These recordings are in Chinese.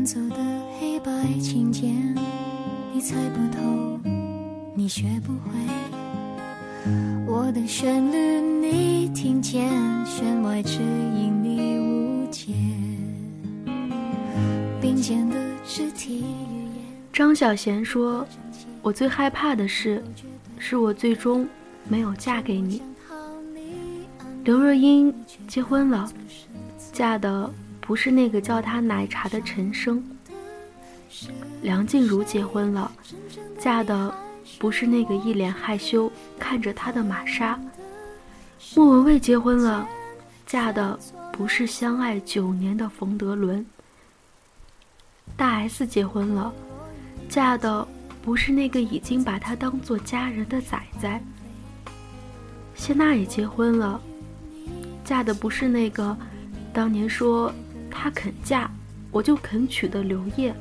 弹奏的黑白琴键，你猜不透，你学不会。我的旋律你听见，弦外之音你无解。并肩的肢体语言。张小娴说：“我最害怕的事，是我最终没有嫁给你。”刘若英结婚了，嫁的不是那个叫他奶茶的陈升。梁静茹结婚了，嫁的不是那个一脸害羞看着她的玛莎。莫文蔚结婚了，嫁的不是相爱九年的冯德伦。大 S 结婚了，嫁的不是那个已经把她当做家人的仔仔。谢娜也结婚了。嫁的不是那个当年说他肯嫁，我就肯娶的刘烨。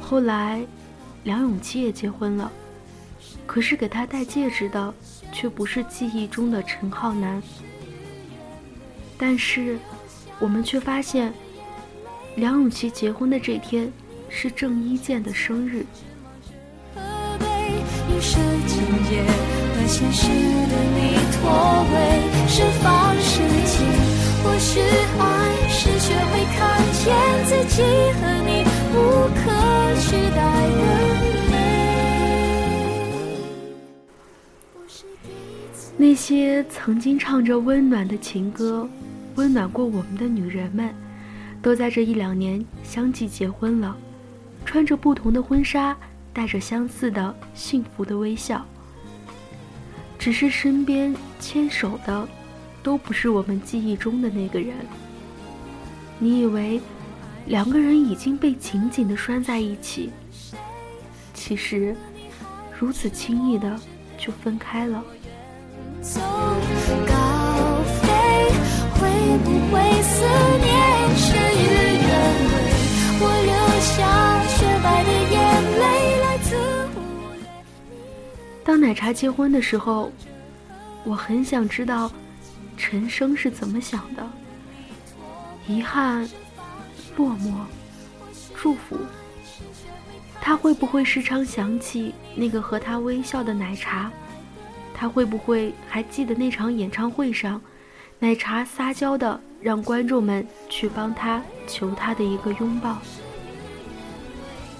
后来，梁咏琪也结婚了。可是给他戴戒指的，却不是记忆中的陈浩南。但是，我们却发现，梁咏琪结婚的这天是郑伊健的生日。些曾经唱着温暖的情歌，温暖过我们的女人们，都在这一两年相继结婚了，穿着不同的婚纱，带着相似的幸福的微笑。只是身边牵手的，都不是我们记忆中的那个人。你以为两个人已经被紧紧的拴在一起，其实如此轻易的就分开了。走高飞，当奶茶结婚的时候，我很想知道陈升是怎么想的。遗憾、落寞、祝福，他会不会时常想起那个和他微笑的奶茶？他会不会还记得那场演唱会上，奶茶撒娇的让观众们去帮他求他的一个拥抱？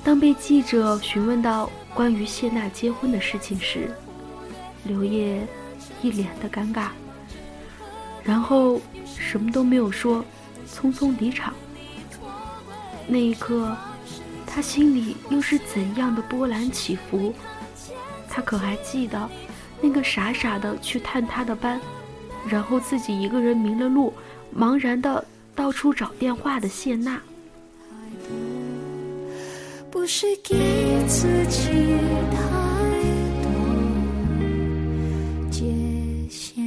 当被记者询问到关于谢娜结婚的事情时，刘烨一脸的尴尬，然后什么都没有说，匆匆离场。那一刻，他心里又是怎样的波澜起伏？他可还记得？那个傻傻的去探他的班，然后自己一个人迷了路，茫然的到处找电话的谢娜。不是给自己太多界限，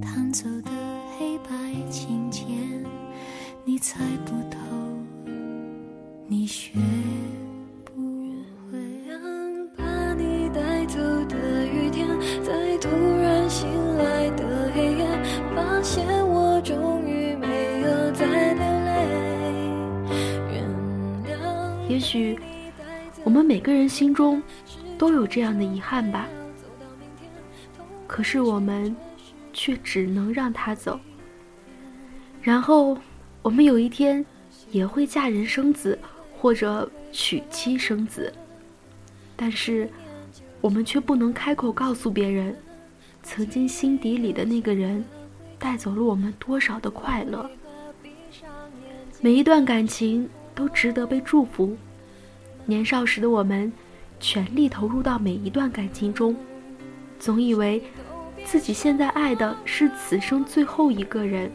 弹奏的黑白琴键，你猜不透，你学。也许我们每个人心中都有这样的遗憾吧，可是我们却只能让他走。然后我们有一天也会嫁人生子，或者娶妻生子，但是我们却不能开口告诉别人，曾经心底里的那个人带走了我们多少的快乐。每一段感情。都值得被祝福。年少时的我们，全力投入到每一段感情中，总以为自己现在爱的是此生最后一个人，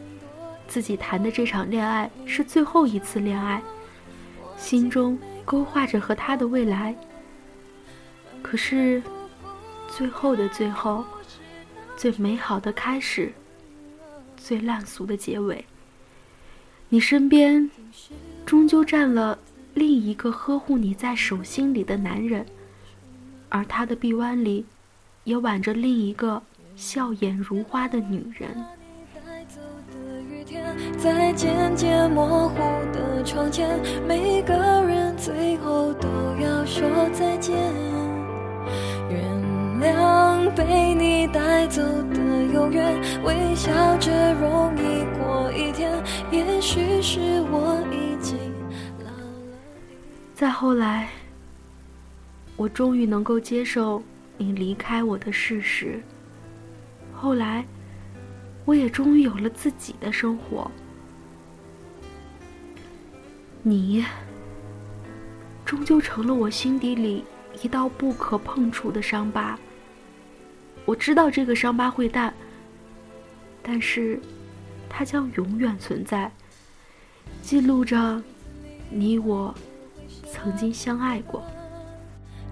自己谈的这场恋爱是最后一次恋爱，心中勾画着和他的未来。可是，最后的最后，最美好的开始，最烂俗的结尾。你身边终究站了另一个呵护你在手心里的男人，而他的臂弯里也挽着另一个笑眼如花的女人。在渐渐模糊的窗前，每个人最后都要说再见。原谅被你带走的永远，微笑着容易过一天。也许是我已。再后来，我终于能够接受你离开我的事实。后来。我也终于有了自己的生活，你终究成了我心底里一道不可碰触的伤疤。我知道这个伤疤会淡，但是它将永远存在，记录着你我曾经相爱过。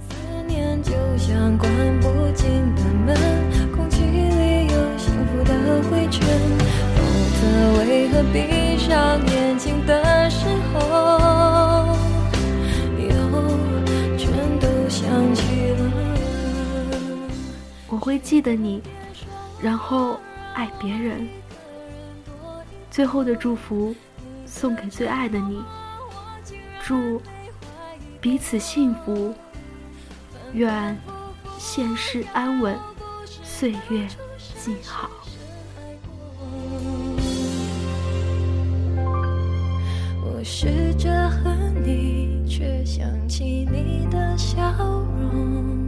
思念就像关不紧的门，空气里有幸福的。灰尘，否则为何闭上眼睛的时候，又全都想起了？我会记得你，然后爱别人。最后的祝福，送给最爱的你，祝彼此幸福，愿现世安稳，岁月静好。我试着和你，却想起你的笑容。